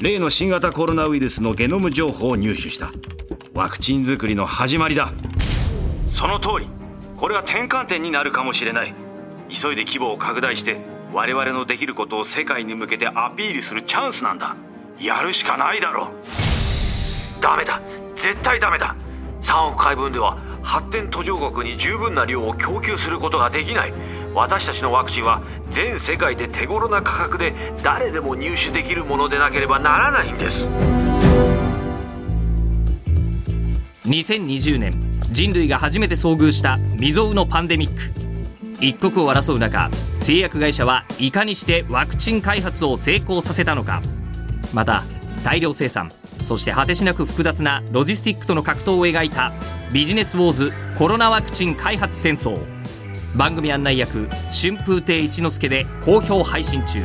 例の新型コロナウイルスのゲノム情報を入手した。ワクチン作りの始まりだ。その通り。これは転換点になるかもしれない。急いで規模を拡大して我々のできることを世界に向けてアピールするチャンスなんだ。やるしかないだろう。ダメだ。絶対ダメだ。3億回分では発展途上国に十分な量を供給することができない。私たちのワクチンは全世界で手頃な価格で誰でも入手できるものでなければならないんです。2020年人類が初めて遭遇した未曾有のパンデミック。一刻を争う中製薬会社はいかにしてワクチン開発を成功させたのか。また大量生産そして果てしなく複雑なロジスティックとの格闘を描いたビジネスウォーズコロナワクチン開発戦争。番組案内役春風亭一之輔で好評配信中。